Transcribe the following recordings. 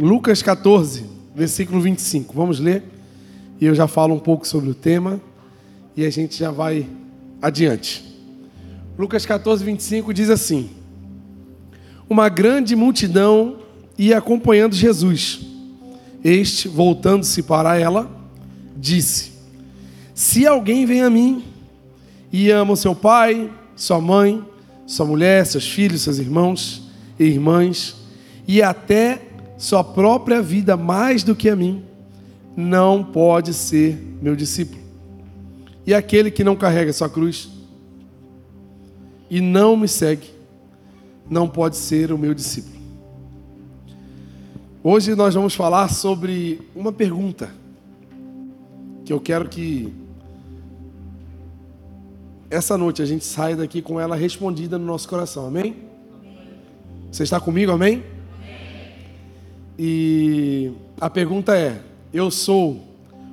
Lucas 14, versículo 25. Vamos ler? E eu já falo um pouco sobre o tema e a gente já vai adiante. Lucas 14, 25 diz assim: Uma grande multidão ia acompanhando Jesus. Este, voltando-se para ela, disse: Se alguém vem a mim e ama o seu pai, sua mãe, sua mulher, seus filhos, seus irmãos e irmãs, e até sua própria vida mais do que a mim, não pode ser meu discípulo. E aquele que não carrega sua cruz e não me segue, não pode ser o meu discípulo. Hoje nós vamos falar sobre uma pergunta que eu quero que essa noite a gente saia daqui com ela respondida no nosso coração. Amém? Você está comigo? Amém? E a pergunta é: eu sou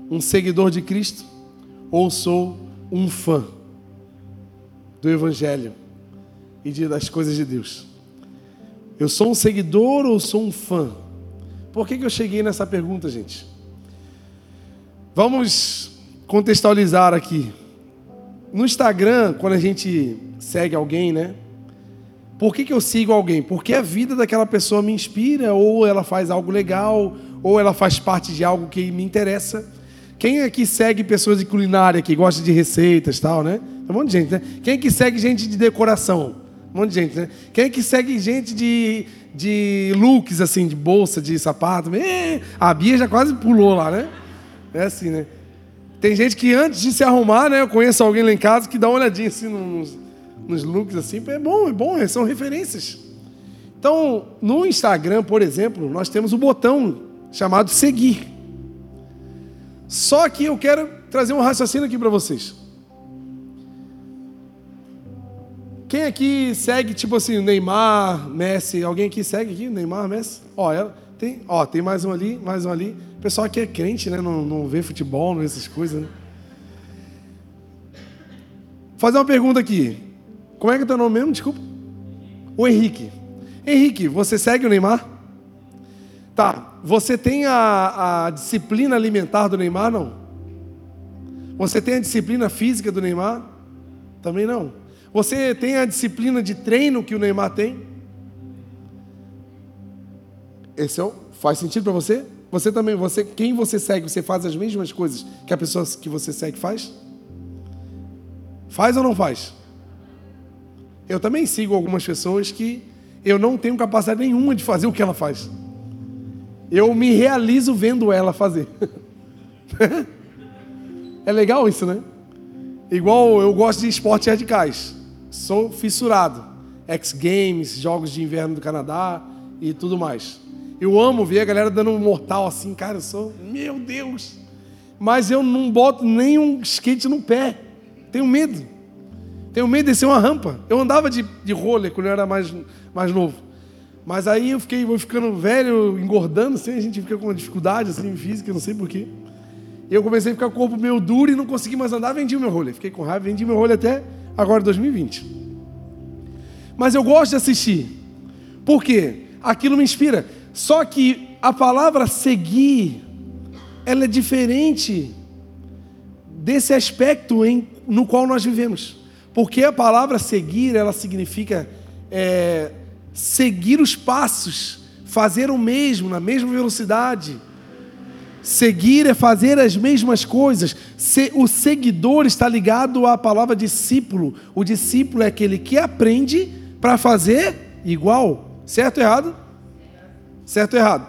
um seguidor de Cristo ou sou um fã do Evangelho e das coisas de Deus? Eu sou um seguidor ou sou um fã? Por que, que eu cheguei nessa pergunta, gente? Vamos contextualizar aqui. No Instagram, quando a gente segue alguém, né? Por que, que eu sigo alguém? Porque a vida daquela pessoa me inspira, ou ela faz algo legal, ou ela faz parte de algo que me interessa. Quem aqui segue pessoas de culinária, que gosta de receitas tal, né? Um monte de gente, né? Quem é que segue gente de decoração? Um monte de gente, né? Quem é que segue gente de, de looks, assim, de bolsa, de sapato? É, a Bia já quase pulou lá, né? É assim, né? Tem gente que antes de se arrumar, né? Eu conheço alguém lá em casa que dá uma olhadinha assim nos, nos looks assim. É bom, é bom, são referências. Então, no Instagram, por exemplo, nós temos o botão chamado seguir. Só que eu quero trazer um raciocínio aqui para vocês. Quem aqui segue, tipo assim, Neymar, Messi? Alguém aqui segue aqui, Neymar, Messi? Ó, ela tem, ó, tem mais um ali, mais um ali. O pessoal aqui é crente, né? Não, não vê futebol, não vê essas coisas, né? Vou fazer uma pergunta aqui. Como é que é teu nome mesmo? Desculpa. O Henrique. Henrique, você segue o Neymar? Tá. Você tem a, a disciplina alimentar do Neymar? Não. Você tem a disciplina física do Neymar? Também não. Você tem a disciplina de treino que o Neymar tem? Esse é o, faz sentido para você? Você também, você, quem você segue, você faz as mesmas coisas que a pessoa que você segue faz? Faz ou não faz? Eu também sigo algumas pessoas que eu não tenho capacidade nenhuma de fazer o que ela faz. Eu me realizo vendo ela fazer. é legal isso, né? Igual eu gosto de esportes radicais. Sou fissurado. X Games, jogos de inverno do Canadá e tudo mais. Eu amo ver a galera dando um mortal assim, cara, eu sou, meu Deus. Mas eu não boto nem um skate no pé. Tenho medo. Tenho medo de descer uma rampa. Eu andava de, de roller quando eu era mais, mais novo. Mas aí eu fiquei vou ficando velho, engordando, assim, a gente fica com uma dificuldade assim, física, não sei porquê. Eu comecei a ficar com o corpo meio duro e não consegui mais andar, vendi o meu roller. Fiquei com raiva, vendi meu roller até agora 2020. Mas eu gosto de assistir. Por quê? Aquilo me inspira. Só que a palavra seguir, ela é diferente desse aspecto em, no qual nós vivemos. Porque a palavra seguir, ela significa é, seguir os passos, fazer o mesmo, na mesma velocidade. Seguir é fazer as mesmas coisas. O seguidor está ligado à palavra discípulo. O discípulo é aquele que aprende para fazer igual. Certo ou errado? Certo ou errado?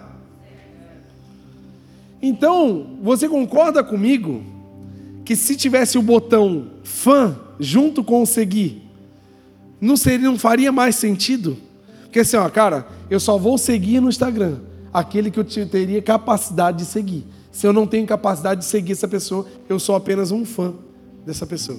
Então, você concorda comigo que se tivesse o botão fã junto com o seguir, não seria, não faria mais sentido? Porque assim, ó, cara, eu só vou seguir no Instagram aquele que eu teria capacidade de seguir. Se eu não tenho capacidade de seguir essa pessoa, eu sou apenas um fã dessa pessoa.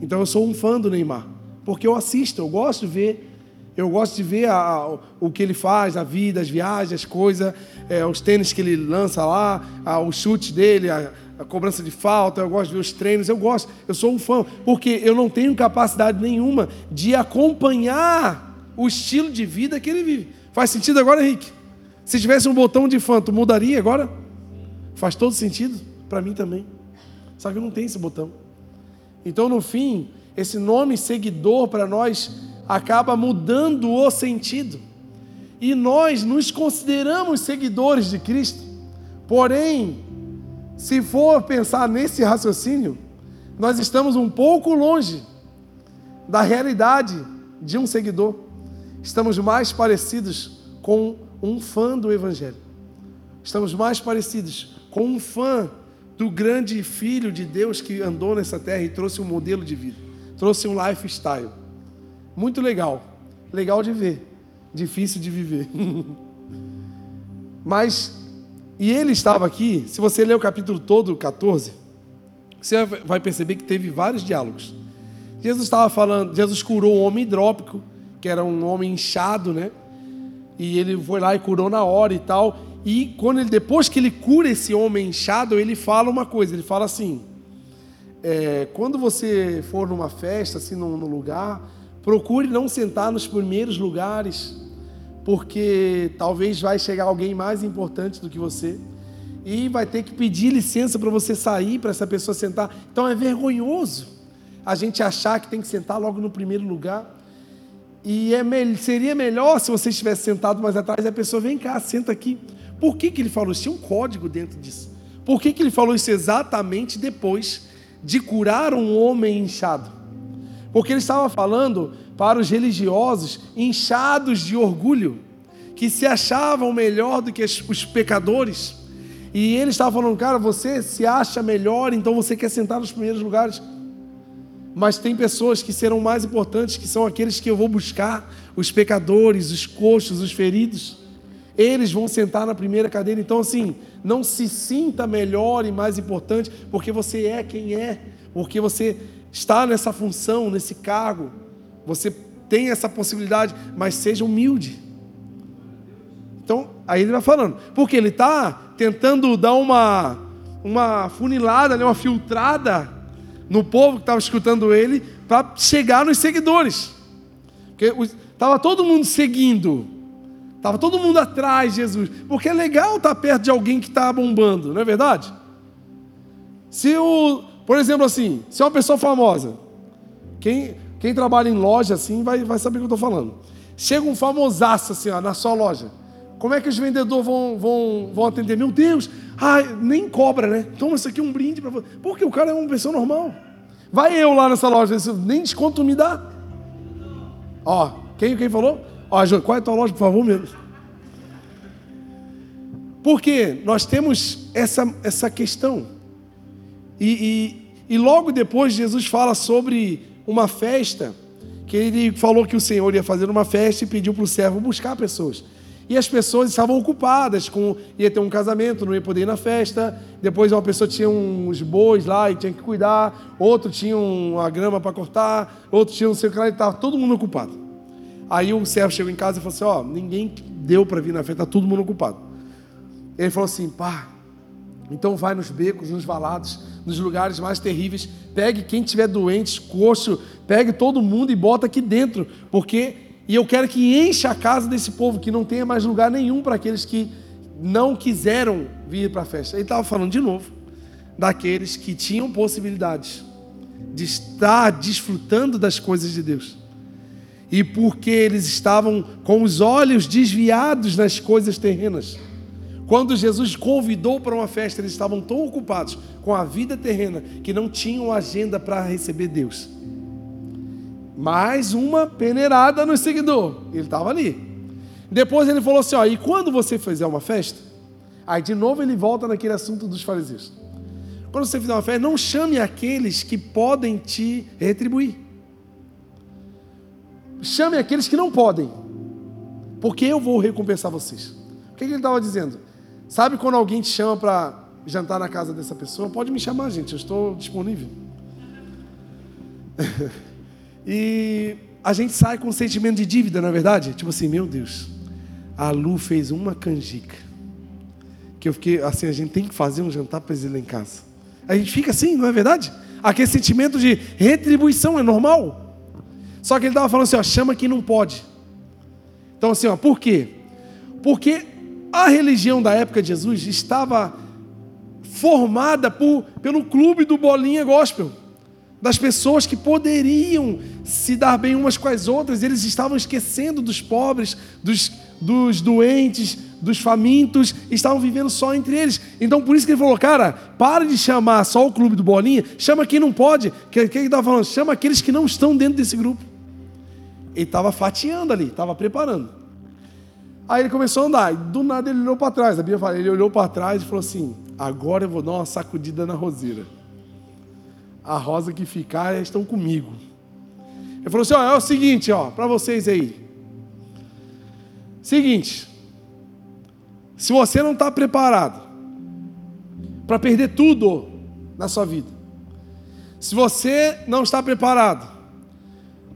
Então eu sou um fã do Neymar, porque eu assisto, eu gosto de ver eu gosto de ver a, a, o que ele faz, a vida, as viagens, as coisas, é, os tênis que ele lança lá, a, chute dele, a, cobrança de falta, eu gosto de ver os treinos, eu gosto, eu sou um fã, porque eu não tenho capacidade nenhuma de acompanhar o estilo de vida que ele vive. Faz sentido agora, Henrique? Se tivesse um botão de fã, tu mudaria agora? Faz todo sentido? Para mim também. Só que não tem esse botão. Então, no fim, esse nome seguidor para nós acaba mudando o sentido. E nós nos consideramos seguidores de Cristo. Porém, se for pensar nesse raciocínio, nós estamos um pouco longe da realidade de um seguidor. Estamos mais parecidos com um fã do Evangelho. Estamos mais parecidos com um fã do grande Filho de Deus que andou nessa terra e trouxe um modelo de vida, trouxe um lifestyle. Muito legal, legal de ver, difícil de viver. Mas, e ele estava aqui, se você ler o capítulo todo, 14, você vai perceber que teve vários diálogos. Jesus estava falando, Jesus curou um homem hidrópico, que era um homem inchado, né? E ele foi lá e curou na hora e tal. E quando ele, depois que ele cura esse homem inchado, ele fala uma coisa, ele fala assim: é, quando você for numa festa, assim, num, num lugar, procure não sentar nos primeiros lugares, porque talvez vai chegar alguém mais importante do que você e vai ter que pedir licença para você sair, para essa pessoa sentar. Então é vergonhoso a gente achar que tem que sentar logo no primeiro lugar. E é me... seria melhor se você estivesse sentado mais atrás e a pessoa vem cá, senta aqui. Por que, que ele falou isso? Tinha um código dentro disso. Por que, que ele falou isso exatamente depois de curar um homem inchado? Porque ele estava falando para os religiosos inchados de orgulho, que se achavam melhor do que os pecadores e ele estava falando, cara, você se acha melhor, então você quer sentar nos primeiros lugares. Mas tem pessoas que serão mais importantes, que são aqueles que eu vou buscar, os pecadores, os coxos, os feridos. Eles vão sentar na primeira cadeira. Então, assim, não se sinta melhor e mais importante, porque você é quem é, porque você está nessa função, nesse cargo. Você tem essa possibilidade, mas seja humilde. Então, aí ele vai falando, porque ele está tentando dar uma, uma funilada, né, uma filtrada no povo que estava escutando ele, para chegar nos seguidores. Porque estava todo mundo seguindo, estava todo mundo atrás de Jesus, porque é legal estar tá perto de alguém que está bombando, não é verdade? Se o, por exemplo, assim, se é uma pessoa famosa, quem, quem trabalha em loja assim vai, vai saber o que eu estou falando. Chega um famosaço assim, ó, na sua loja. Como é que os vendedores vão, vão, vão atender? Meu Deus, ai, nem cobra, né? Toma isso aqui um brinde para você. Porque o cara é uma pessoa normal. Vai eu lá nessa loja, nem desconto me dá. Ó, quem, quem falou? Ó, qual é a tua loja, por favor, meu? Porque nós temos essa, essa questão. E, e, logo depois Jesus fala sobre uma festa, que ele falou que o Senhor ia fazer uma festa e pediu para o servo buscar pessoas. E as pessoas estavam ocupadas com. ia ter um casamento, não ia poder ir na festa. Depois uma pessoa tinha uns bois lá e tinha que cuidar. Outro tinha uma grama para cortar. Outro tinha um sei o que lá e estava todo mundo ocupado. Aí o servo chegou em casa e falou assim: Ó, ninguém deu para vir na festa, está todo mundo ocupado. Ele falou assim: pá, então vai nos becos, nos valados, nos lugares mais terríveis, pegue quem tiver doente, coxo, pegue todo mundo e bota aqui dentro, porque e eu quero que encha a casa desse povo, que não tenha mais lugar nenhum para aqueles que não quiseram vir para a festa. Ele estava falando de novo daqueles que tinham possibilidades de estar desfrutando das coisas de Deus. E porque eles estavam com os olhos desviados nas coisas terrenas. Quando Jesus convidou para uma festa, eles estavam tão ocupados com a vida terrena que não tinham agenda para receber Deus. Mais uma peneirada no seguidor. Ele estava ali. Depois ele falou assim: ó, e quando você fizer uma festa? Aí de novo ele volta naquele assunto dos fariseus. Quando você fizer uma festa, não chame aqueles que podem te retribuir. Chame aqueles que não podem, porque eu vou recompensar vocês. O que ele estava dizendo? Sabe quando alguém te chama para jantar na casa dessa pessoa? Pode me chamar, gente, eu estou disponível. E a gente sai com um sentimento de dívida, na é verdade? Tipo assim, meu Deus, a Lu fez uma canjica. Que eu fiquei assim, a gente tem que fazer um jantar para eles lá em casa. A gente fica assim, não é verdade? Aquele sentimento de retribuição é normal. Só que ele estava falando assim, ó, chama quem não pode. Então assim, ó, por quê? Porque A religião da época de Jesus estava formada por, pelo clube do Bolinha Gospel. Das pessoas que poderiam se dar bem umas com as outras, eles estavam esquecendo dos pobres, dos, dos doentes, dos famintos, estavam vivendo só entre eles. Então por isso que ele falou, cara, para de chamar só o clube do Bolinha, chama quem não pode. Quem que ele estava falando? Chama aqueles que não estão dentro desse grupo. Ele estava fatiando ali, estava preparando. Aí ele começou a andar, e do nada ele olhou para trás. A Bíblia fala, ele olhou para trás e falou assim: agora eu vou dar uma sacudida na roseira. A rosa que ficar estão comigo. Ele falou assim: ó, é o seguinte, ó, para vocês aí. Seguinte, se você não está preparado para perder tudo na sua vida, se você não está preparado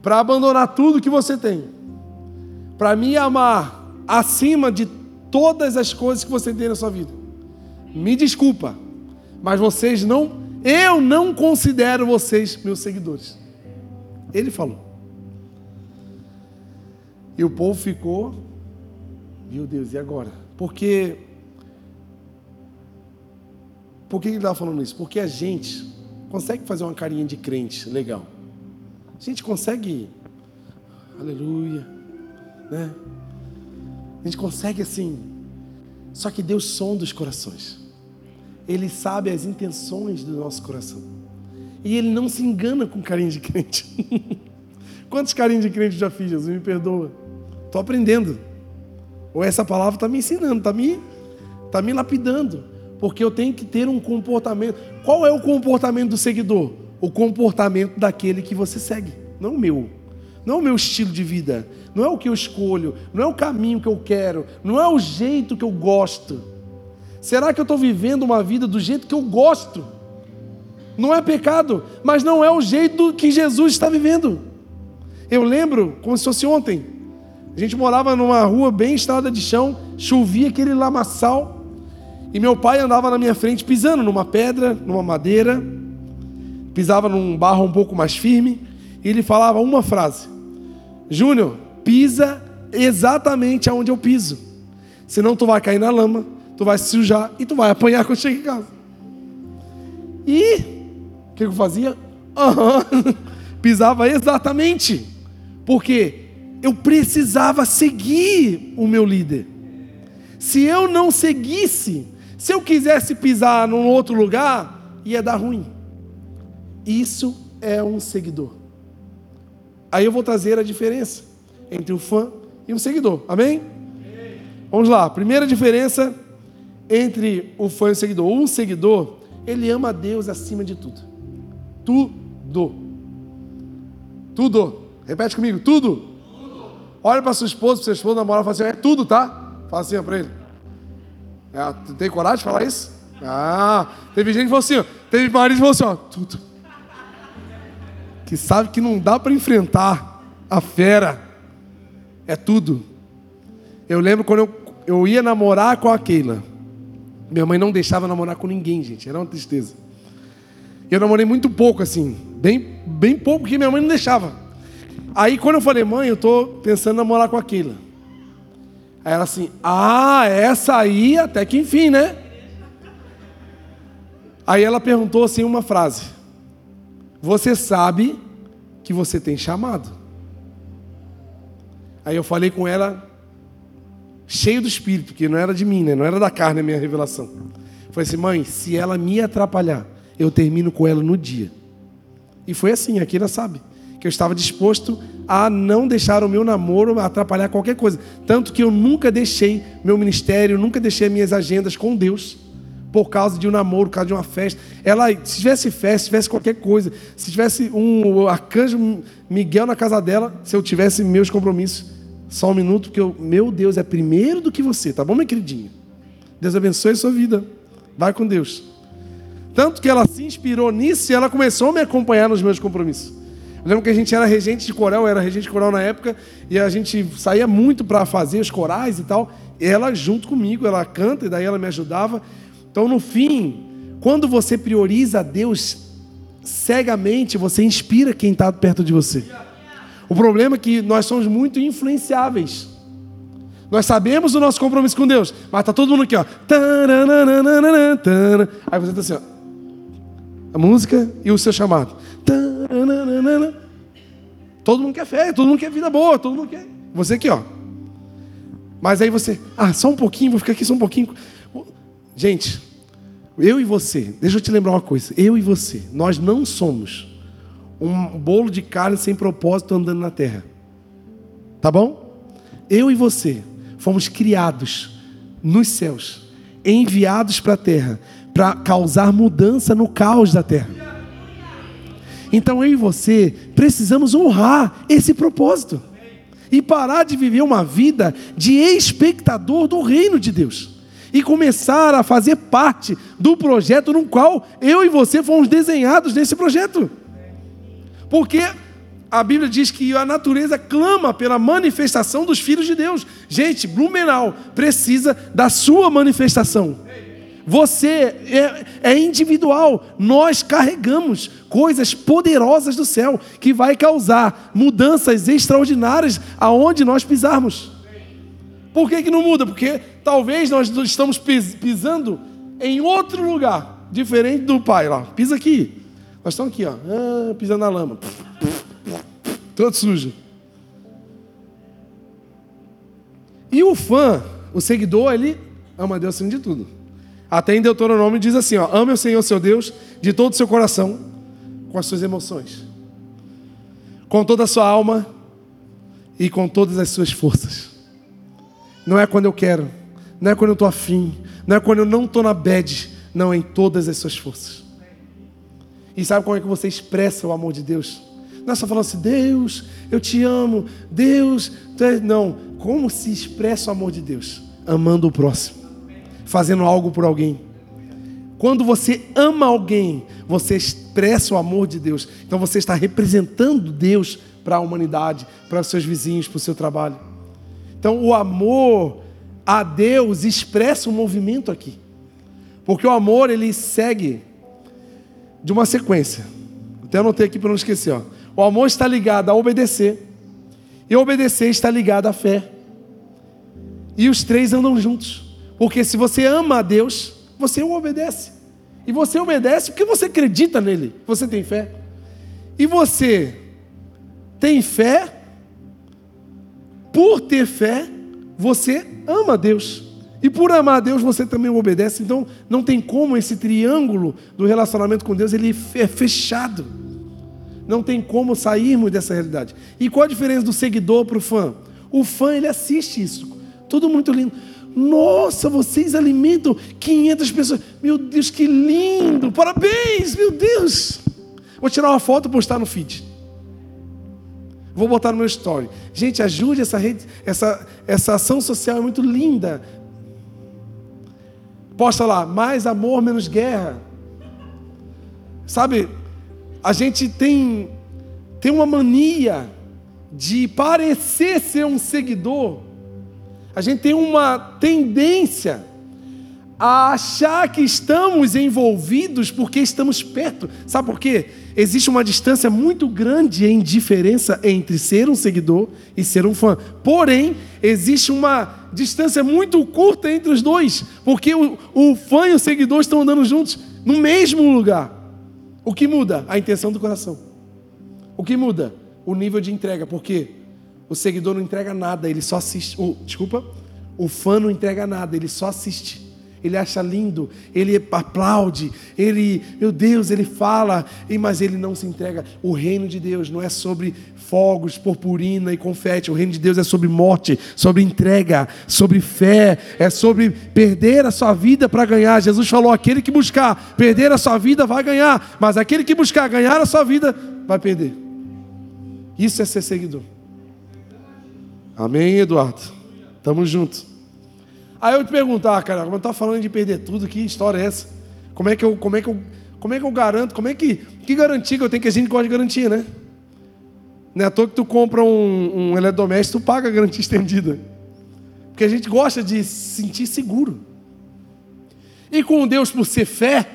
para abandonar tudo que você tem, para me amar acima de todas as coisas que você tem na sua vida, me desculpa, mas vocês não, eu não considero vocês meus seguidores. Ele falou. E o povo ficou, meu Deus, e agora? Porque, por que ele estava falando isso? Porque a gente consegue fazer uma carinha de crente legal. A gente consegue, aleluia, né? A gente consegue assim. Só que Deus sonda os corações. Ele sabe as intenções do nosso coração. E ele não se engana com carinho de crente. Quantos carinhos de crente já fiz, Jesus? Me perdoa. Estou aprendendo. Ou essa palavra está me ensinando, está me, tá me lapidando. Porque eu tenho que ter um comportamento. Qual é o comportamento do seguidor? O comportamento daquele que você segue, não o meu. Não é o meu estilo de vida, não é o que eu escolho, não é o caminho que eu quero, não é o jeito que eu gosto. Será que eu estou vivendo uma vida do jeito que eu gosto? Não é pecado, mas não é o jeito que Jesus está vivendo. Eu lembro, como se fosse ontem, a gente morava numa rua bem estrada de chão, chovia aquele lamaçal, e meu pai andava na minha frente pisando numa pedra, numa madeira, pisava num barro um pouco mais firme, e ele falava uma frase: Júnior, pisa exatamente aonde eu piso, senão tu vai cair na lama, tu vai se sujar e tu vai apanhar quando chegar em casa. E o que eu fazia? Uhum. Pisava exatamente. Porque eu precisava seguir o meu líder. Se eu não seguisse, se eu quisesse pisar num outro lugar, ia dar ruim. Isso é um seguidor. Aí eu vou trazer a diferença entre o fã e um seguidor. Amém? Vamos lá. Primeira diferença entre o fã e o seguidor. Um seguidor, ele ama a Deus acima de tudo. Tudo. Tudo. Repete comigo, tudo. tudo. Olha para sua esposa, para sua esposa namorar e fala assim: é tudo, tá? Fala assim para ele. É, tem coragem de falar isso? Ah, teve gente que falou assim: ó, teve marido que falou assim: ó, tudo. Que sabe que não dá para enfrentar a fera. É tudo. Eu lembro quando eu, eu ia namorar com a Keila. Minha mãe não deixava namorar com ninguém, gente. Era uma tristeza. Eu namorei muito pouco, assim. Bem, bem pouco, porque minha mãe não deixava. Aí quando eu falei, mãe, eu estou pensando em namorar com aquela. Aí ela assim, ah, essa aí até que enfim, né? Aí ela perguntou assim uma frase: Você sabe que você tem chamado? Aí eu falei com ela, cheio do espírito, que não era de mim, né? não era da carne a minha revelação. Falei assim, mãe, se ela me atrapalhar, eu termino com ela no dia. E foi assim, a Kira sabe que eu estava disposto a não deixar o meu namoro atrapalhar qualquer coisa. Tanto que eu nunca deixei meu ministério, nunca deixei minhas agendas com Deus por causa de um namoro, por causa de uma festa. Ela, se tivesse festa, se tivesse qualquer coisa, se tivesse um arcanjo Miguel na casa dela, se eu tivesse meus compromissos, só um minuto, porque eu, meu Deus é primeiro do que você, tá bom, minha queridinha? Deus abençoe a sua vida. Vai com Deus. Tanto que ela se inspirou nisso e ela começou a me acompanhar nos meus compromissos. Eu lembro que a gente era regente de coral, era regente de coral na época, e a gente saía muito para fazer os corais e tal. E ela junto comigo, ela canta e daí ela me ajudava. Então, no fim, quando você prioriza a Deus cegamente, você inspira quem está perto de você. O problema é que nós somos muito influenciáveis. Nós sabemos o nosso compromisso com Deus, mas tá todo mundo aqui, ó. Aí você tá assim, ó. A música e o seu chamado. Todo mundo quer fé, todo mundo quer vida boa, todo mundo quer. Você aqui, ó. Mas aí você, ah, só um pouquinho, vou ficar aqui só um pouquinho. Gente, eu e você, deixa eu te lembrar uma coisa. Eu e você, nós não somos um bolo de carne sem propósito andando na terra. Tá bom? Eu e você fomos criados nos céus, enviados para a terra, para causar mudança no caos da terra. Então eu e você precisamos honrar esse propósito e parar de viver uma vida de espectador do reino de Deus e começar a fazer parte do projeto no qual eu e você fomos desenhados nesse projeto. Porque a Bíblia diz que a natureza clama pela manifestação dos filhos de Deus. Gente, Blumenau precisa da sua manifestação. Você é, é, individual. Nós carregamos coisas poderosas do céu que vai causar mudanças extraordinárias aonde nós pisarmos. Por que, que não muda? Porque talvez nós estamos pisando em outro lugar, diferente do pai lá. Pisa aqui. Nós estamos aqui, ó, ah, pisando na lama. Todo sujo. E o fã, o seguidor, ele ama Deus acima de tudo. Até em Deuteronômio diz assim: ó, ame o Senhor seu Deus de todo o seu coração, com as suas emoções, com toda a sua alma e com todas as suas forças. Não é quando eu quero, não é quando eu estou afim, não é quando eu não estou na bed, não, é em todas as suas forças. E sabe como é que você expressa o amor de Deus? Não é só falando assim, Deus, eu te amo, Deus, não. Como se expressa o amor de Deus? Amando o próximo fazendo algo por alguém. Quando você ama alguém, você expressa o amor de Deus. Então você está representando Deus para a humanidade, para os seus vizinhos, para o seu trabalho. Então o amor a Deus expressa um movimento aqui. Porque o amor ele segue de uma sequência. Até anotei aqui para não esquecer. Ó. O amor está ligado a obedecer. E obedecer está ligado à fé. E os três andam juntos. Porque se você ama a Deus, você o obedece. E você obedece porque você acredita nele, você tem fé. E você tem fé, por ter fé, você ama Deus. E por amar a Deus, você também o obedece. Então, não tem como esse triângulo do relacionamento com Deus, ele é fechado. Não tem como sairmos dessa realidade. E qual a diferença do seguidor para o fã? O fã, ele assiste isso. Tudo muito lindo. Nossa, vocês alimentam 500 pessoas. Meu Deus, que lindo! Parabéns, meu Deus! Vou tirar uma foto e postar no feed. Vou botar no meu story. Gente, ajude essa rede, essa, essa ação social é muito linda. Posta lá, mais amor, menos guerra. Sabe, a gente tem, tem uma mania de parecer ser um seguidor a gente tem uma tendência a achar que estamos envolvidos porque estamos perto. Sabe por quê? Existe uma distância muito grande em diferença entre ser um seguidor e ser um fã. Porém, existe uma distância muito curta entre os dois, porque o, o fã e o seguidor estão andando juntos no mesmo lugar. O que muda? A intenção do coração. O que muda? O nível de entrega. Por quê? O seguidor não entrega nada, ele só assiste. O, desculpa, o fã não entrega nada, ele só assiste. Ele acha lindo, ele aplaude, ele, meu Deus, ele fala, mas ele não se entrega. O reino de Deus não é sobre fogos, purpurina e confete. O reino de Deus é sobre morte, sobre entrega, sobre fé, é sobre perder a sua vida para ganhar. Jesus falou: aquele que buscar perder a sua vida vai ganhar, mas aquele que buscar ganhar a sua vida vai perder. Isso é ser seguidor. Amém, Eduardo? Tamo junto. Aí eu te perguntar, ah, cara, eu tá falando de perder tudo, que história é essa? Como é que eu, como é que eu, como é que eu garanto? Como é que, que garantia que eu tenho que a gente gosta de garantia, né? Não é à toa que tu compra um, um eletrodoméstico, tu paga a garantia estendida. Porque a gente gosta de se sentir seguro. E com Deus, por ser fé,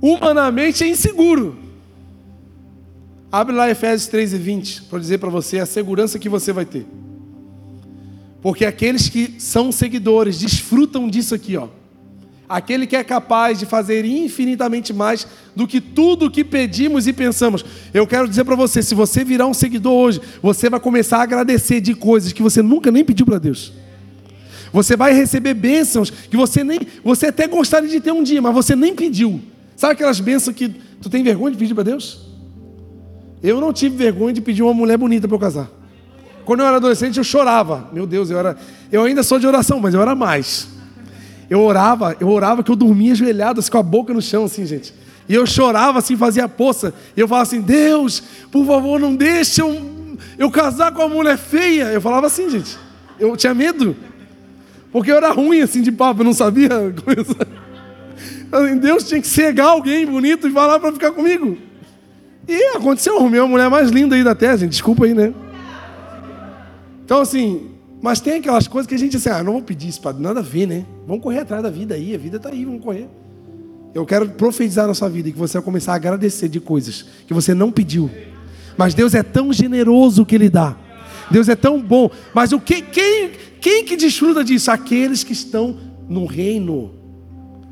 humanamente é inseguro. Abre lá Efésios 3 e 20 para dizer para você a segurança que você vai ter. Porque aqueles que são seguidores desfrutam disso aqui, ó. Aquele que é capaz de fazer infinitamente mais do que tudo que pedimos e pensamos. Eu quero dizer para você, se você virar um seguidor hoje, você vai começar a agradecer de coisas que você nunca nem pediu para Deus. Você vai receber bênçãos que você nem, você até gostaria de ter um dia, mas você nem pediu. Sabe aquelas bênçãos que tu tem vergonha de pedir para Deus? Eu não tive vergonha de pedir uma mulher bonita para eu casar. Quando eu era adolescente, eu chorava. Meu Deus, eu era. Eu ainda sou de oração, mas eu era mais. Eu orava, eu orava que eu dormia ajoelhado, assim, com a boca no chão, assim, gente. E eu chorava assim, fazia poça. E eu falava assim: Deus, por favor, não deixe eu, eu casar com uma mulher feia. Eu falava assim, gente. Eu tinha medo. Porque eu era ruim assim de papo, eu não sabia. Deus tinha que cegar alguém bonito e falar para ficar comigo. E aconteceu, arrumei uma mulher mais linda aí da terra, gente. Desculpa aí, né? Então, assim, mas tem aquelas coisas que a gente assim, ah, não vou pedir isso para nada a ver, né? Vamos correr atrás da vida aí, a vida está aí, vamos correr. Eu quero profetizar na sua vida que você vai começar a agradecer de coisas que você não pediu. Mas Deus é tão generoso que Ele dá. Deus é tão bom. Mas o que, quem, quem que desfruta disso? Aqueles que estão no reino.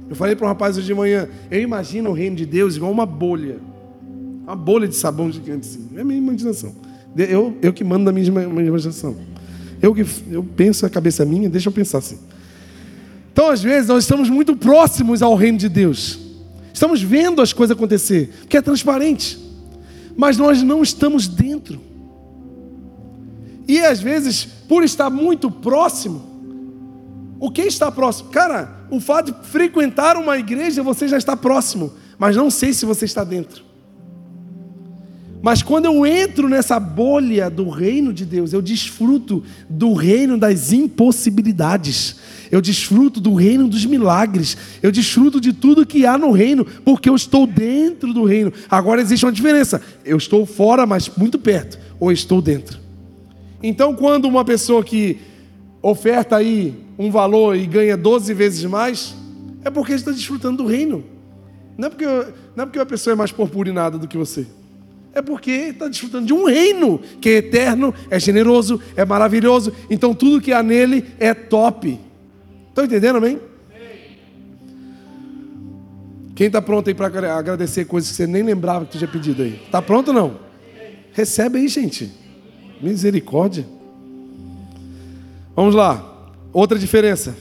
Eu falei para um rapaz hoje de manhã, eu imagino o reino de Deus igual uma bolha. Uma bolha de sabão gigante assim. É a minha imaginação. Eu, eu que mando na minha imaginação. Eu eu penso a cabeça minha, deixa eu pensar assim. Então, às vezes, nós estamos muito próximos ao reino de Deus. Estamos vendo as coisas acontecer, que é transparente. Mas nós não estamos dentro. E às vezes, por estar muito próximo, o que está próximo? Cara, o fato de frequentar uma igreja, você já está próximo, mas não sei se você está dentro. Mas quando eu entro nessa bolha do reino de Deus, eu desfruto do reino das impossibilidades. Eu desfruto do reino dos milagres. Eu desfruto de tudo que há no reino, porque eu estou dentro do reino. Agora existe uma diferença. Eu estou fora, mas muito perto, ou estou dentro. Então, quando uma pessoa que oferta aí um valor e ganha 12 vezes mais, é porque está desfrutando do reino. Não é porque, não é porque a pessoa é mais purpurinada do que você. É porque está desfrutando de um reino que é eterno, é generoso, é maravilhoso. Então tudo que há nele é top. Estão entendendo, amém? Quem está pronto aí para agradecer coisas que você nem lembrava que tu tinha pedido aí? Está pronto ou não? Recebe aí, gente. Misericórdia. Vamos lá. Outra diferença.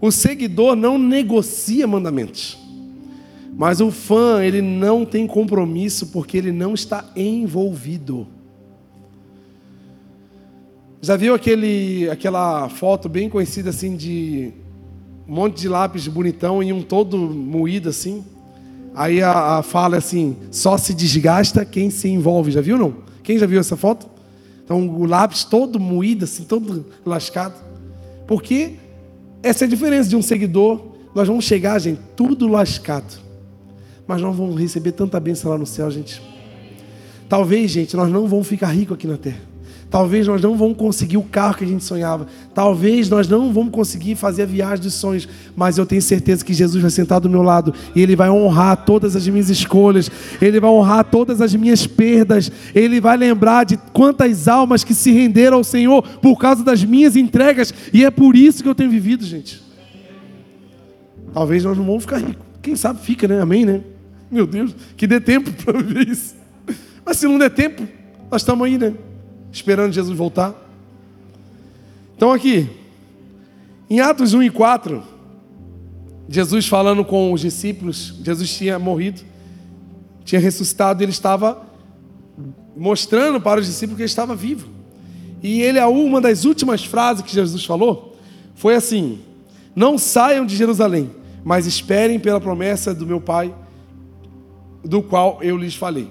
O seguidor não negocia mandamentos. Mas o fã, ele não tem compromisso porque ele não está envolvido. Já viu aquele, aquela foto bem conhecida assim de um monte de lápis bonitão e um todo moído assim? Aí a, a fala é assim: só se desgasta quem se envolve. Já viu não? Quem já viu essa foto? Então o lápis todo moído, assim, todo lascado. Porque essa é a diferença de um seguidor. Nós vamos chegar, gente, tudo lascado mas nós vamos receber tanta bênção lá no céu, gente. Talvez, gente, nós não vamos ficar ricos aqui na terra. Talvez nós não vamos conseguir o carro que a gente sonhava. Talvez nós não vamos conseguir fazer a viagem dos sonhos. Mas eu tenho certeza que Jesus vai sentar do meu lado e Ele vai honrar todas as minhas escolhas. Ele vai honrar todas as minhas perdas. Ele vai lembrar de quantas almas que se renderam ao Senhor por causa das minhas entregas. E é por isso que eu tenho vivido, gente. Talvez nós não vamos ficar ricos. Quem sabe fica, né? Amém, né? Meu Deus, que dê tempo para viver isso. Mas se não der tempo, nós estamos aí, né? Esperando Jesus voltar. Então aqui, em Atos 1 e 4, Jesus falando com os discípulos, Jesus tinha morrido, tinha ressuscitado, e ele estava mostrando para os discípulos que ele estava vivo. E ele, uma das últimas frases que Jesus falou, foi assim: Não saiam de Jerusalém, mas esperem pela promessa do meu Pai do qual eu lhes falei.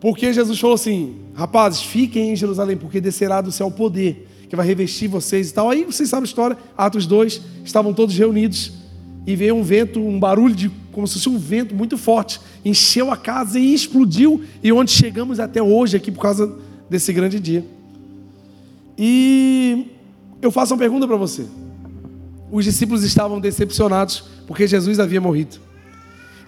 Porque Jesus falou assim: rapazes, fiquem em Jerusalém, porque descerá do céu o poder que vai revestir vocês e tal. Aí vocês sabem a história, Atos 2, estavam todos reunidos e veio um vento, um barulho de como se fosse um vento muito forte, encheu a casa e explodiu, e onde chegamos até hoje aqui por causa desse grande dia. E eu faço uma pergunta para você. Os discípulos estavam decepcionados porque Jesus havia morrido.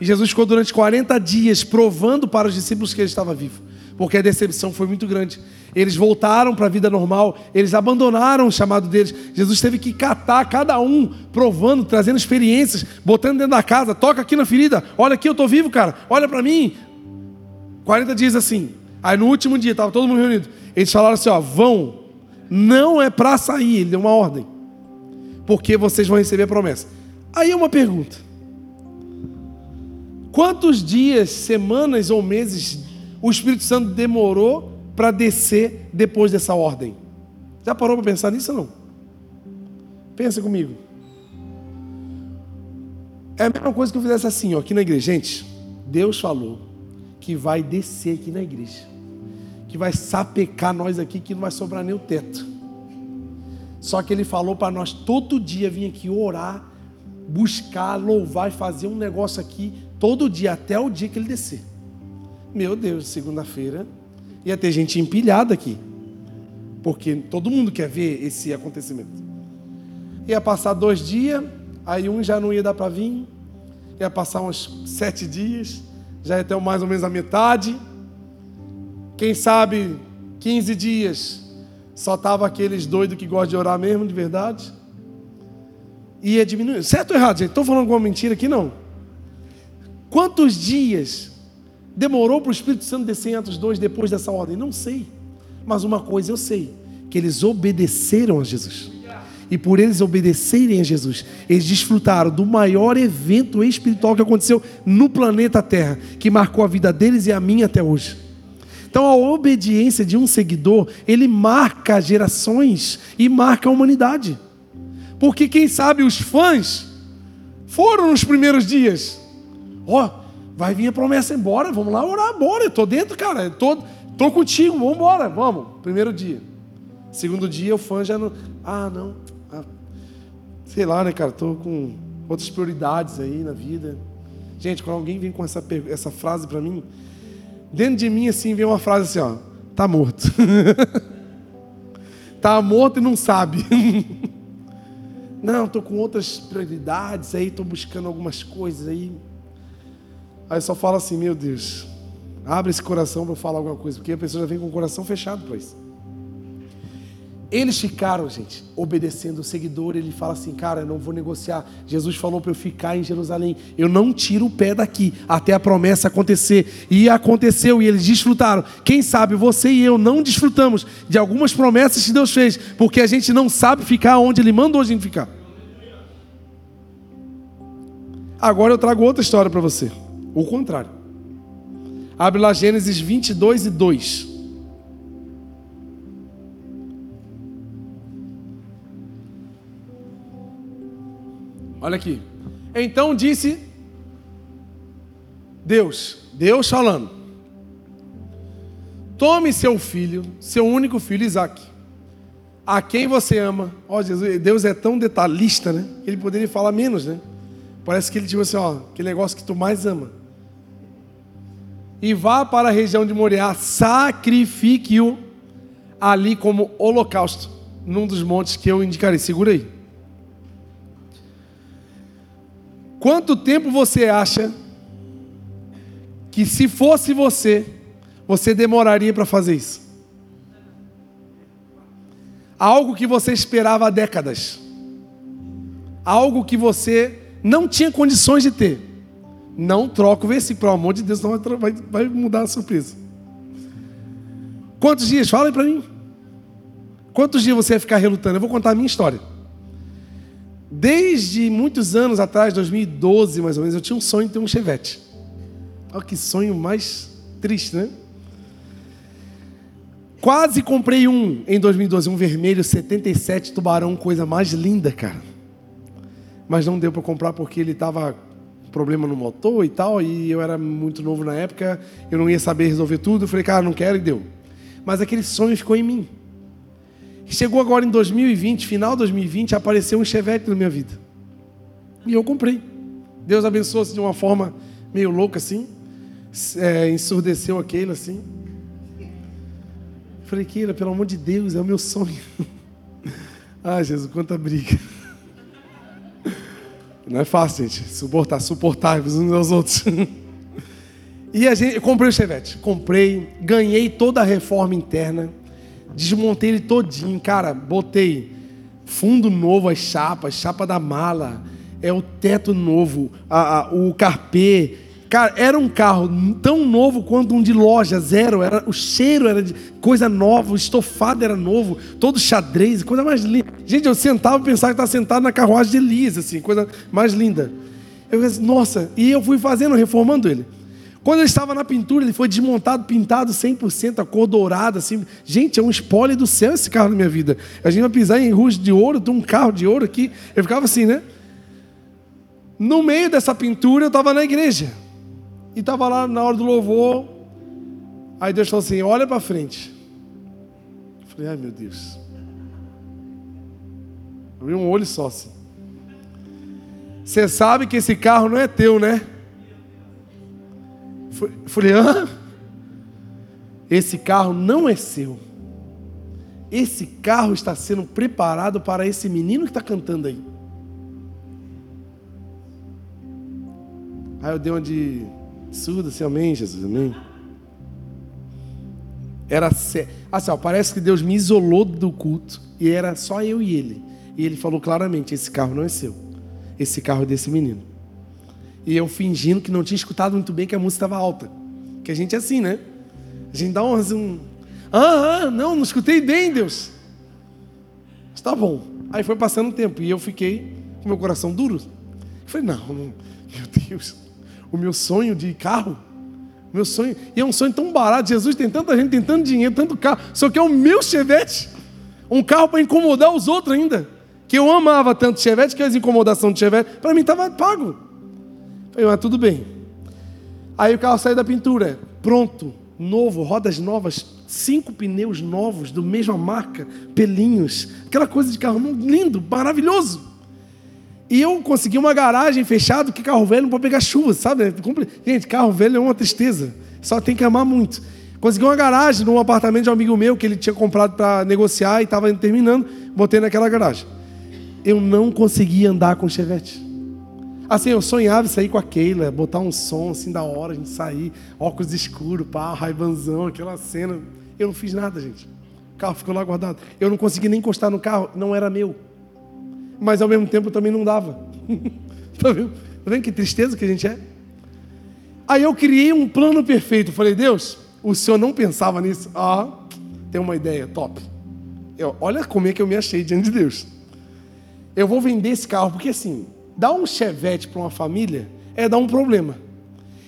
E Jesus ficou durante 40 dias provando para os discípulos que ele estava vivo, porque a decepção foi muito grande. Eles voltaram para a vida normal, eles abandonaram o chamado deles. Jesus teve que catar cada um, provando, trazendo experiências, botando dentro da casa, toca aqui na ferida, olha aqui, eu estou vivo, cara, olha para mim. 40 dias assim. Aí no último dia, estava todo mundo reunido. Eles falaram assim: ó, vão, não é para sair, ele deu uma ordem, porque vocês vão receber a promessa. Aí é uma pergunta: quantos dias, semanas ou meses o Espírito Santo demorou para descer depois dessa ordem? Já parou para pensar nisso ou não? Pensa comigo. É a mesma coisa que eu fizesse assim, ó, aqui na igreja. Gente, Deus falou que vai descer aqui na igreja. Que vai sapecar nós aqui, que não vai sobrar nem o teto. Só que Ele falou para nós todo dia vir aqui orar, buscar, louvar e fazer um negócio aqui todo dia, até o dia que Ele descer. Meu Deus, segunda-feira ia ter gente empilhada aqui. Porque todo mundo quer ver esse acontecimento. Ia passar dois dias, aí um já não ia dar para vir. Ia passar uns sete dias, já ia ter mais ou menos a metade. Quem sabe 15 dias, só tava aqueles doidos que gostam de orar mesmo, de verdade. Ia diminuindo. Certo ou errado, gente? Estou falando alguma mentira aqui, não. Quantos dias demorou para o Espírito Santo descer em Atos 2 depois dessa ordem? Não sei. Mas uma coisa eu sei: que eles obedeceram a Jesus. E por eles obedecerem a Jesus, eles desfrutaram do maior evento espiritual que aconteceu no planeta Terra, que marcou a vida deles e a minha até hoje. Então a obediência de um seguidor, ele marca gerações e marca a humanidade. Porque quem sabe os fãs foram nos primeiros dias. Ó, vai vir a promessa embora, vamos lá orar, bora, eu tô dentro, cara, tô, tô contigo, vamos embora, vamos. Primeiro dia. Segundo dia, o fã já não. Ah, não. Ah, sei lá, né, cara, tô com outras prioridades aí na vida. Gente, quando alguém vem com essa, essa frase para mim, dentro de mim assim vem uma frase assim, ó, tá morto. tá morto e não sabe. não, tô com outras prioridades aí, tô buscando algumas coisas aí. Aí só fala assim, meu Deus, abre esse coração para falar alguma coisa, porque a pessoa já vem com o coração fechado para isso. Eles ficaram, gente, obedecendo o seguidor. Ele fala assim: Cara, eu não vou negociar. Jesus falou para eu ficar em Jerusalém. Eu não tiro o pé daqui até a promessa acontecer. E aconteceu, e eles desfrutaram. Quem sabe você e eu não desfrutamos de algumas promessas que Deus fez, porque a gente não sabe ficar onde Ele mandou a gente ficar. Agora eu trago outra história para você. O contrário. Abre lá Gênesis 22 e 2. Olha aqui. Então disse Deus, Deus falando: Tome seu filho, seu único filho Isaac, a quem você ama. Ó, Jesus, Deus é tão detalhista, né? Ele poderia falar menos, né? Parece que ele diz assim: ó, que negócio que tu mais ama e vá para a região de Moriá, sacrifique-o ali como holocausto, num dos montes que eu indicarei. Segura aí. Quanto tempo você acha que se fosse você, você demoraria para fazer isso? Algo que você esperava há décadas. Algo que você não tinha condições de ter. Não troca o versículo, pelo amor de Deus, não vai, vai mudar a surpresa. Quantos dias? Fala aí para mim. Quantos dias você vai ficar relutando? Eu vou contar a minha história. Desde muitos anos atrás, 2012 mais ou menos, eu tinha um sonho de ter um Chevette. Olha que sonho mais triste, né? Quase comprei um em 2012, um vermelho 77 tubarão, coisa mais linda, cara. Mas não deu para comprar porque ele estava problema no motor e tal, e eu era muito novo na época, eu não ia saber resolver tudo. Eu falei, cara, não quero e deu. Mas aquele sonho ficou em mim. Chegou agora em 2020, final de 2020, apareceu um Chevette na minha vida. E eu comprei. Deus abençoou-se de uma forma meio louca assim. É, ensurdeceu aquele assim. Falei, Keila, pelo amor de Deus, é o meu sonho. ah, Jesus, quanta briga. Não é fácil, gente, suportar, suportar uns aos outros. e a gente, eu comprei o Chevette, comprei, ganhei toda a reforma interna, desmontei ele todinho, cara, botei fundo novo, as chapas, chapa da mala, é o teto novo, a, a, o carpê, Cara, era um carro tão novo quanto um de loja, zero. Era, o cheiro era de coisa nova, o estofado era novo, todo xadrez, coisa mais linda. Gente, eu sentava e pensava que estava sentado na carruagem de Elise, assim, coisa mais linda. Eu pensei, nossa, e eu fui fazendo, reformando ele. Quando ele estava na pintura, ele foi desmontado, pintado 100%, a cor dourada, assim. Gente, é um spoiler do céu esse carro na minha vida. A gente vai pisar em ruas de ouro, tem um carro de ouro aqui. Eu ficava assim, né? No meio dessa pintura, eu estava na igreja. E estava lá na hora do louvor. Aí Deus falou assim: olha para frente. Eu falei, ai meu Deus. Abri um olho só assim. Você sabe que esse carro não é teu, né? Eu falei, hã? Esse carro não é seu. Esse carro está sendo preparado para esse menino que está cantando aí. Aí eu dei uma de Surdo assim, amém, Jesus, amém. Era assim, ó, parece que Deus me isolou do culto e era só eu e ele. E ele falou claramente: esse carro não é seu, esse carro é desse menino. E eu fingindo que não tinha escutado muito bem que a música estava alta. Que a gente é assim, né? A gente dá um, ah, ah, não, não escutei bem, Deus. Está bom. Aí foi passando o tempo e eu fiquei com meu coração duro. Eu falei, não, não meu Deus o meu sonho de carro. Meu sonho, e é um sonho tão barato. Jesus tem tanta gente, tem tanto dinheiro, tanto carro. Só que é o meu Chevette. Um carro para incomodar os outros ainda. Que eu amava tanto Chevette que as incomodações de Chevette, para mim estava pago. Falei, mas tudo bem. Aí o carro saiu da pintura, pronto, novo, rodas novas, cinco pneus novos, do mesma marca, pelinhos, aquela coisa de carro lindo, maravilhoso. E eu consegui uma garagem fechada, que carro velho não pode pegar chuva, sabe? Gente, carro velho é uma tristeza. Só tem que amar muito. Consegui uma garagem num apartamento de um amigo meu que ele tinha comprado para negociar e estava terminando. Botei naquela garagem. Eu não conseguia andar com o Chevette. Assim, eu sonhava em sair com a Keila, botar um som assim da hora, a gente sair, óculos escuros, pá, raivanzão, aquela cena. Eu não fiz nada, gente. O carro ficou lá guardado. Eu não consegui nem encostar no carro, não era meu mas ao mesmo tempo também não dava. Tá, tá vendo? que tristeza que a gente é? Aí eu criei um plano perfeito. Falei, Deus, o senhor não pensava nisso? Ah, tem uma ideia, top. Eu, olha como é que eu me achei diante de Deus. Eu vou vender esse carro, porque assim, dar um chevette para uma família é dar um problema.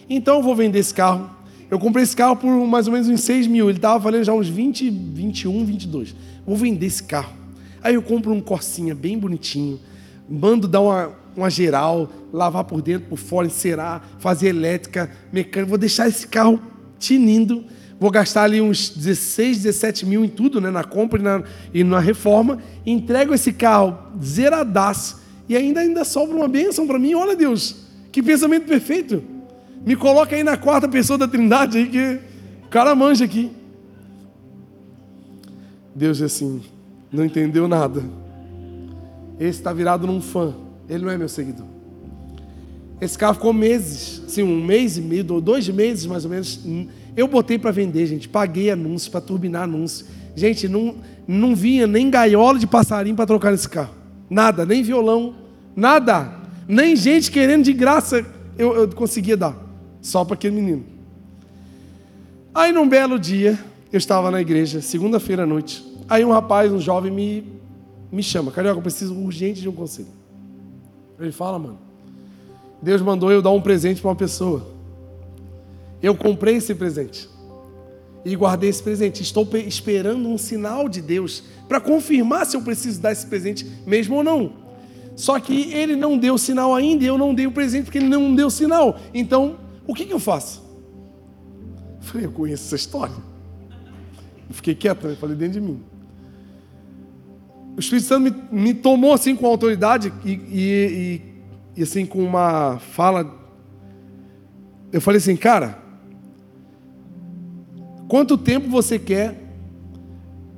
Então eu vou vender esse carro. Eu comprei esse carro por mais ou menos uns 6 mil. Ele estava valendo já uns 20, 21, 22. Vou vender esse carro. Aí eu compro um Corsinha bem bonitinho, mando dar uma, uma geral, lavar por dentro, por fora, encerar, fazer elétrica, mecânica. Vou deixar esse carro tinindo. Vou gastar ali uns 16, 17 mil em tudo, né? Na compra e na, e na reforma. Entrego esse carro zeradaço. E ainda, ainda sobra uma bênção para mim. Olha, Deus, que pensamento perfeito. Me coloca aí na quarta pessoa da trindade aí, que o cara manja aqui. Deus é assim, não entendeu nada. Esse está virado num fã. Ele não é meu seguidor. Esse carro ficou meses, assim, um mês e meio, dois meses mais ou menos. Eu botei para vender, gente. Paguei anúncio para turbinar anúncio. Gente, não, não vinha nem gaiola de passarinho para trocar nesse carro. Nada, nem violão, nada. Nem gente querendo de graça eu, eu conseguia dar. Só para aquele menino. Aí num belo dia, eu estava na igreja, segunda-feira à noite. Aí um rapaz, um jovem, me, me chama. Carioca, eu preciso urgente de um conselho. Ele fala, mano. Deus mandou eu dar um presente para uma pessoa. Eu comprei esse presente. E guardei esse presente. Estou esperando um sinal de Deus para confirmar se eu preciso dar esse presente mesmo ou não. Só que ele não deu sinal ainda e eu não dei o presente porque ele não deu sinal. Então, o que, que eu faço? Eu falei, eu conheço essa história. Eu fiquei quieto, né? falei dentro de mim o Espírito Santo me, me tomou assim com autoridade e, e, e, e assim com uma fala. Eu falei assim, cara, quanto tempo você quer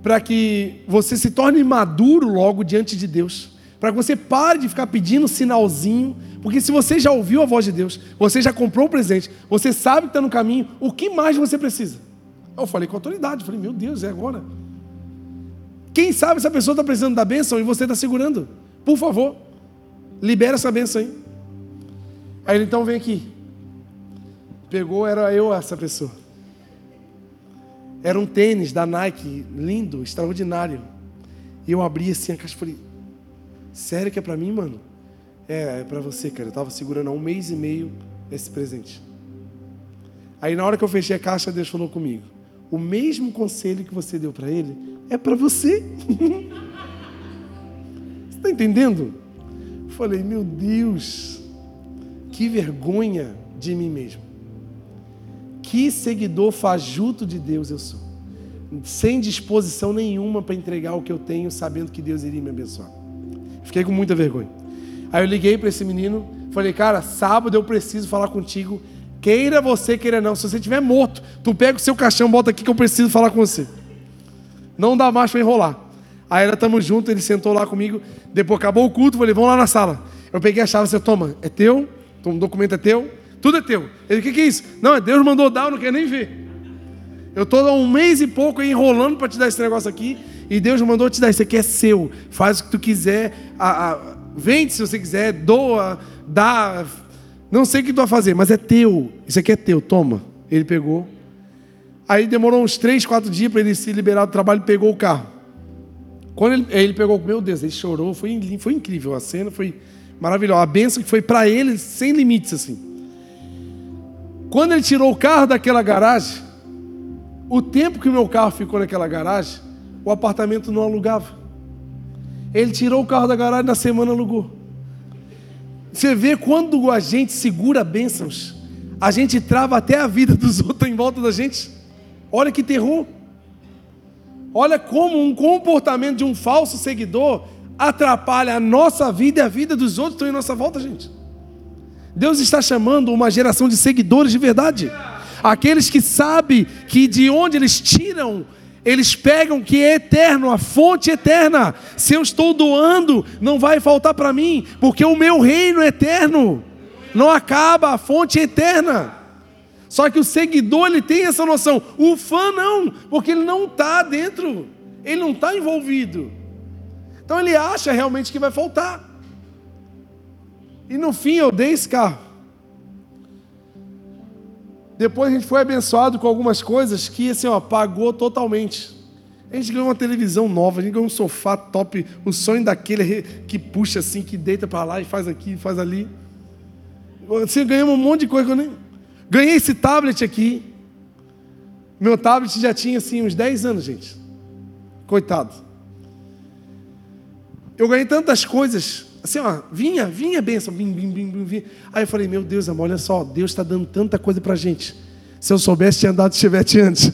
para que você se torne maduro logo diante de Deus? Para que você pare de ficar pedindo sinalzinho, Porque se você já ouviu a voz de Deus, você já comprou o presente, você sabe que está no caminho, o que mais você precisa? Eu falei com autoridade, falei, meu Deus, é agora. Quem sabe essa pessoa está precisando da bênção e você está segurando? Por favor, libera essa bênção aí. Aí ele então vem aqui. Pegou, era eu essa pessoa. Era um tênis da Nike, lindo, extraordinário. E eu abri assim a caixa e falei: Sério que é para mim, mano? É, é para você, cara. Eu tava segurando há um mês e meio esse presente. Aí na hora que eu fechei a caixa, Deus falou comigo: O mesmo conselho que você deu para ele é para você. você está entendendo? Falei: Meu Deus, que vergonha de mim mesmo. Que seguidor fajuto de Deus eu sou. Sem disposição nenhuma para entregar o que eu tenho, sabendo que Deus iria me abençoar. Fiquei com muita vergonha. Aí eu liguei para esse menino, falei, cara, sábado eu preciso falar contigo. Queira você, queira não. Se você estiver morto, tu pega o seu caixão, bota aqui que eu preciso falar com você. Não dá mais para enrolar. Aí ela tamo junto, ele sentou lá comigo. Depois acabou o culto, falei, vamos lá na sala. Eu peguei a chave, você toma, é teu, o documento é teu, tudo é teu. Ele, o que, que é isso? Não, é Deus mandou dar, eu não quero nem ver. Eu estou há um mês e pouco enrolando para te dar esse negócio aqui. E Deus mandou te dar. Isso aqui é seu. Faz o que tu quiser. A, a, vende se você quiser. Doa. Dá. Não sei o que tu vai fazer, mas é teu. Isso aqui é teu. Toma. Ele pegou. Aí demorou uns três, quatro dias para ele se liberar do trabalho e pegou o carro. Quando ele, ele pegou, meu Deus, ele chorou. Foi, foi incrível. A cena foi maravilhosa. A benção que foi para ele sem limites assim. Quando ele tirou o carro daquela garagem, o tempo que o meu carro ficou naquela garagem, o apartamento não alugava. Ele tirou o carro da garagem na semana alugou. Você vê quando a gente segura bênçãos, a gente trava até a vida dos outros em volta da gente. Olha que terror. Olha como um comportamento de um falso seguidor atrapalha a nossa vida e a vida dos outros que estão em nossa volta, gente. Deus está chamando uma geração de seguidores de verdade aqueles que sabem que de onde eles tiram, eles pegam que é eterno, a fonte eterna. Se eu estou doando, não vai faltar para mim, porque o meu reino é eterno, não acaba, a fonte é eterna. Só que o seguidor ele tem essa noção, o fã não, porque ele não está dentro, ele não está envolvido. Então ele acha realmente que vai faltar. E no fim eu dei esse carro. Depois a gente foi abençoado com algumas coisas que assim, ó, totalmente. A gente ganhou uma televisão nova, a gente ganhou um sofá top, o sonho daquele que puxa assim, que deita para lá e faz aqui, faz ali. Assim, ganhamos um monte de coisa. Nem... Ganhei esse tablet aqui. Meu tablet já tinha assim uns 10 anos, gente. Coitado. Eu ganhei tantas coisas Assim, ó, vinha, vinha bênção, bim, bim, bim, bim. Aí eu falei, meu Deus, amor, olha só, Deus está dando tanta coisa para a gente. Se eu soubesse, tinha dado chevette antes.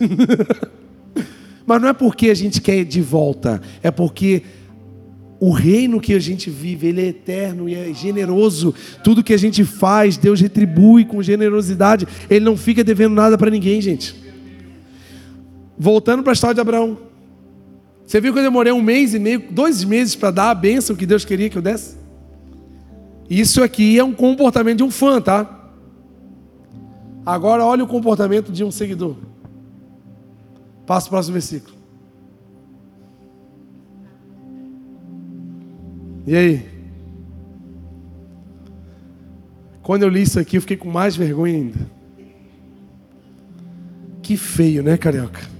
Mas não é porque a gente quer de volta, é porque o reino que a gente vive, ele é eterno e é generoso. Tudo que a gente faz, Deus retribui com generosidade. Ele não fica devendo nada para ninguém, gente. Voltando para a história de Abraão. Você viu que eu demorei um mês e meio, dois meses para dar a bênção que Deus queria que eu desse? Isso aqui é um comportamento de um fã, tá? Agora olha o comportamento de um seguidor. Passa o próximo versículo. E aí? Quando eu li isso aqui, eu fiquei com mais vergonha ainda. Que feio, né, carioca?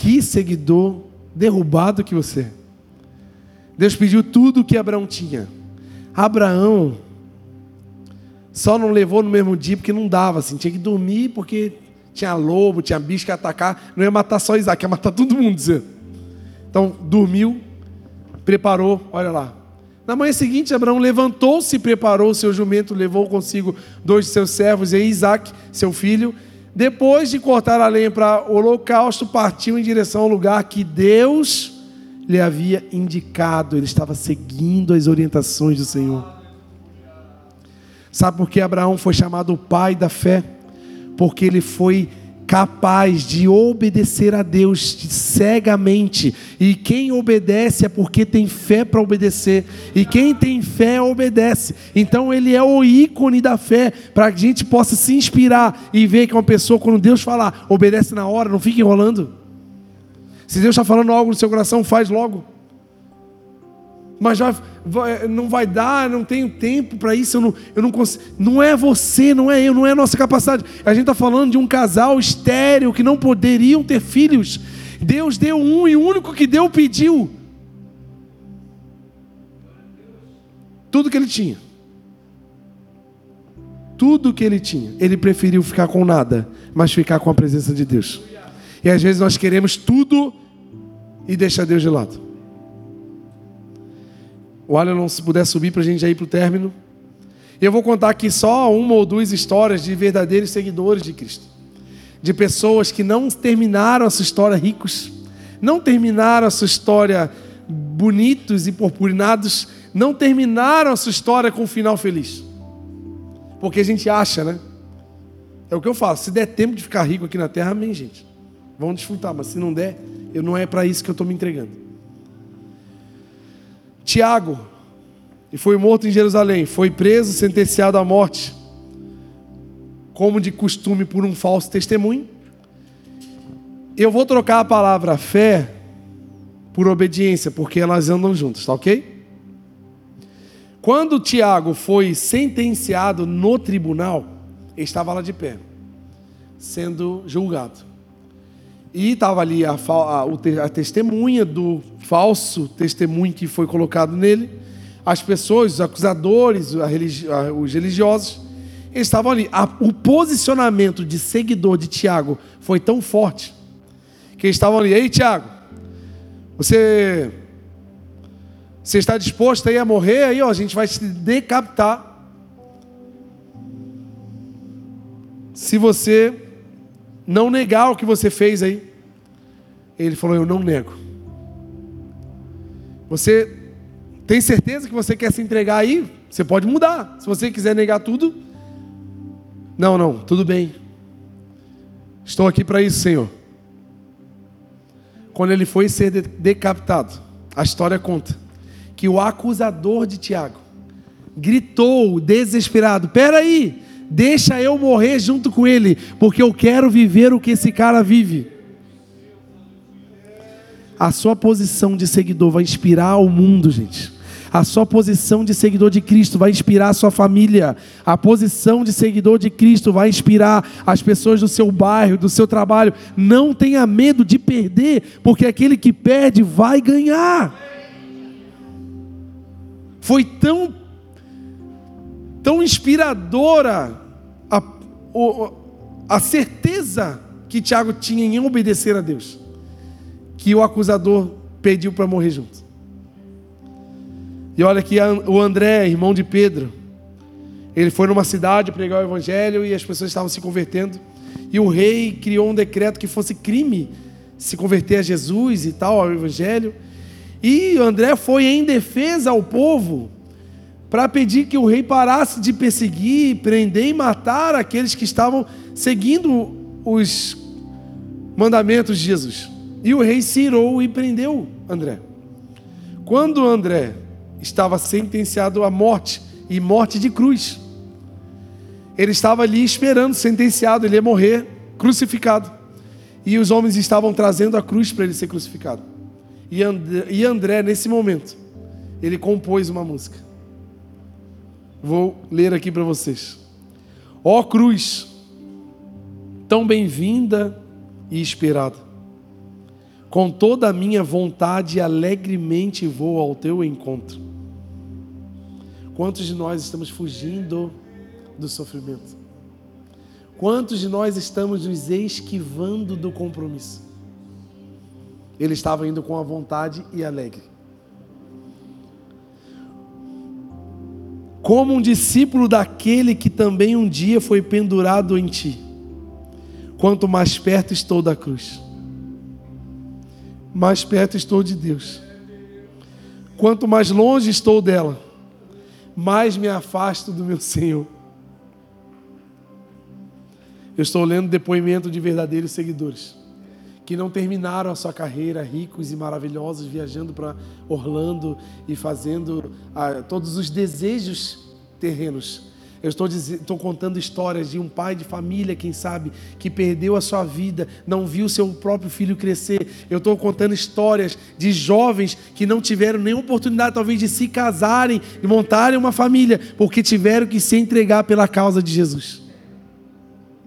que seguidor derrubado que você. Deus pediu tudo o que Abraão tinha. Abraão só não levou no mesmo dia porque não dava, assim, tinha que dormir porque tinha lobo, tinha bicho que ia atacar, não ia matar só Isaac, ia matar todo mundo. Então, dormiu, preparou, olha lá. Na manhã seguinte, Abraão levantou-se, preparou o seu jumento, levou consigo dois de seus servos e Isaac, seu filho, depois de cortar a lenha para o holocausto, partiu em direção ao lugar que Deus lhe havia indicado. Ele estava seguindo as orientações do Senhor. Sabe por que Abraão foi chamado o pai da fé? Porque ele foi capaz de obedecer a Deus cegamente. E quem obedece é porque tem fé para obedecer. E quem tem fé obedece. Então ele é o ícone da fé para que a gente possa se inspirar e ver que uma pessoa, quando Deus falar, obedece na hora, não fica enrolando. Se Deus está falando algo no seu coração, faz logo mas já não vai dar, não tenho tempo para isso, eu não, eu não consigo. Não é você, não é eu, não é a nossa capacidade. A gente está falando de um casal estéreo que não poderiam ter filhos. Deus deu um e o único que deu pediu. Tudo que ele tinha. Tudo que ele tinha. Ele preferiu ficar com nada, mas ficar com a presença de Deus. E às vezes nós queremos tudo e deixar Deus de lado. O Alan, se puder subir para a gente ir para o término. Eu vou contar aqui só uma ou duas histórias de verdadeiros seguidores de Cristo. De pessoas que não terminaram a sua história ricos, não terminaram a sua história bonitos e purpurinados, não terminaram a sua história com um final feliz. Porque a gente acha, né? É o que eu falo, se der tempo de ficar rico aqui na terra, amém, gente. Vamos desfrutar, mas se não der, eu não é para isso que eu estou me entregando. Tiago, e foi morto em Jerusalém, foi preso, sentenciado à morte, como de costume por um falso testemunho. Eu vou trocar a palavra fé por obediência, porque elas andam juntas, tá ok? Quando Tiago foi sentenciado no tribunal, estava lá de pé, sendo julgado. E estava ali a, a, a, testemunha do falso testemunho que foi colocado nele. As pessoas, os acusadores, religi os religiosos, eles estavam ali. o posicionamento de seguidor de Tiago foi tão forte que eles estavam ali. Ei, Tiago, você, você está disposto aí a morrer? Aí, ó, a gente vai te decapitar. Se você não negar o que você fez aí. Ele falou: Eu não nego. Você tem certeza que você quer se entregar aí? Você pode mudar. Se você quiser negar tudo, não, não, tudo bem. Estou aqui para isso, Senhor. Quando ele foi ser decapitado, a história conta que o acusador de Tiago gritou desesperado: Peraí, Deixa eu morrer junto com ele, porque eu quero viver o que esse cara vive. A sua posição de seguidor vai inspirar o mundo, gente. A sua posição de seguidor de Cristo vai inspirar a sua família. A posição de seguidor de Cristo vai inspirar as pessoas do seu bairro, do seu trabalho. Não tenha medo de perder, porque aquele que perde vai ganhar. Foi tão tão inspiradora a, a certeza que Tiago tinha em obedecer a Deus, que o acusador pediu para morrer junto. E olha aqui o André, irmão de Pedro, ele foi numa cidade pregar o evangelho e as pessoas estavam se convertendo. E o rei criou um decreto que fosse crime se converter a Jesus e tal, ao evangelho. E André foi em defesa ao povo para pedir que o rei parasse de perseguir, prender e matar aqueles que estavam seguindo os mandamentos de Jesus. E o rei se irou e prendeu André. Quando André estava sentenciado à morte e morte de cruz, ele estava ali esperando, sentenciado, ele ia morrer crucificado. E os homens estavam trazendo a cruz para ele ser crucificado. E André, e André, nesse momento, ele compôs uma música. Vou ler aqui para vocês. Ó cruz, tão bem-vinda e esperada. Com toda a minha vontade, alegremente vou ao teu encontro. Quantos de nós estamos fugindo do sofrimento? Quantos de nós estamos nos esquivando do compromisso? Ele estava indo com a vontade e alegre. Como um discípulo daquele que também um dia foi pendurado em ti. Quanto mais perto estou da cruz, mais perto estou de Deus. Quanto mais longe estou dela, mais me afasto do meu Senhor. Eu estou lendo depoimento de verdadeiros seguidores que não terminaram a sua carreira ricos e maravilhosos, viajando para Orlando e fazendo ah, todos os desejos terrenos. Eu estou, estou, contando histórias de um pai de família, quem sabe, que perdeu a sua vida, não viu seu próprio filho crescer. Eu estou contando histórias de jovens que não tiveram nenhuma oportunidade, talvez, de se casarem e montarem uma família, porque tiveram que se entregar pela causa de Jesus.